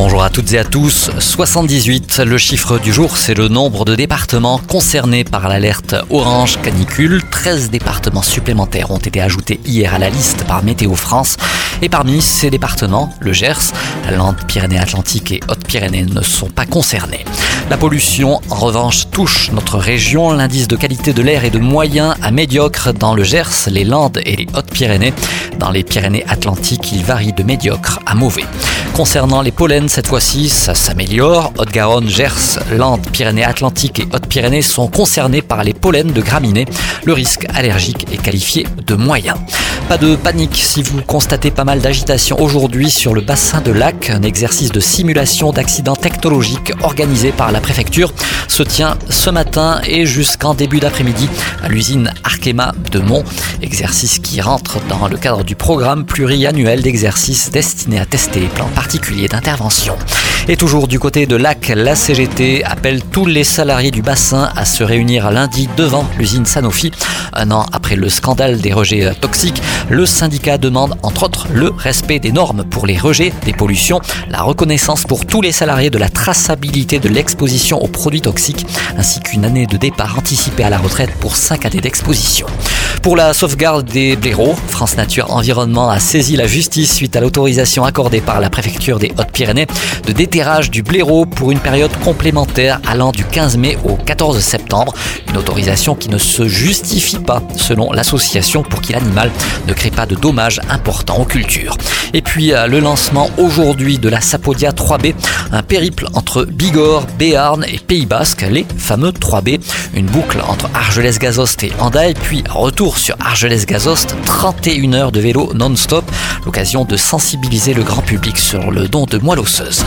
Bonjour à toutes et à tous. 78, le chiffre du jour, c'est le nombre de départements concernés par l'alerte orange canicule. 13 départements supplémentaires ont été ajoutés hier à la liste par Météo France. Et parmi ces départements, le Gers, la Lande Pyrénées-Atlantiques et Haute-Pyrénées ne sont pas concernés. La pollution, en revanche, touche notre région. L'indice de qualité de l'air est de moyen à médiocre dans le Gers, les Landes et les Hautes-Pyrénées. Dans les Pyrénées-Atlantiques, il varie de médiocre à mauvais. Concernant les pollens, cette fois-ci, ça s'améliore. Haute-Garonne, Gers, Landes, Pyrénées-Atlantiques et Hautes-Pyrénées sont concernés par les pollens de graminées. Le risque allergique est qualifié de moyen. Pas de panique si vous constatez pas mal d'agitation aujourd'hui sur le bassin de lac. Un exercice de simulation d'accidents technologiques organisé par la préfecture se tient ce matin et jusqu'en début d'après-midi à l'usine Arkema de Mont. Exercice qui rentre dans le cadre du programme pluriannuel d'exercices destiné à tester les plans particuliers d'intervention. Et toujours du côté de Lac, la CGT appelle tous les salariés du bassin à se réunir lundi devant l'usine Sanofi. Un an après le scandale des rejets toxiques, le syndicat demande entre autres le respect des normes pour les rejets des pollutions, la reconnaissance pour tous les salariés de la traçabilité de l'exposition aux produits toxiques, ainsi qu'une année de départ anticipée à la retraite pour 5 années d'exposition. Pour la sauvegarde des blaireaux, France Nature Environnement a saisi la justice suite à l'autorisation accordée par la préfecture des Hautes-Pyrénées de déterrage du blaireau pour une période complémentaire allant du 15 mai au 14 septembre. Une autorisation qui ne se justifie pas selon l'association pour qu'il l'animal ne crée pas de dommages importants aux cultures. Et puis euh, le lancement aujourd'hui de la Sapodia 3B, un périple entre Bigorre, Béarn et Pays Basque, les fameux 3B, une boucle entre Argelès-Gazost et Andaille, puis retour sur Argelès-Gazost, 31 heures de vélo non-stop, l'occasion de sensibiliser le grand public sur le don de moelle osseuse.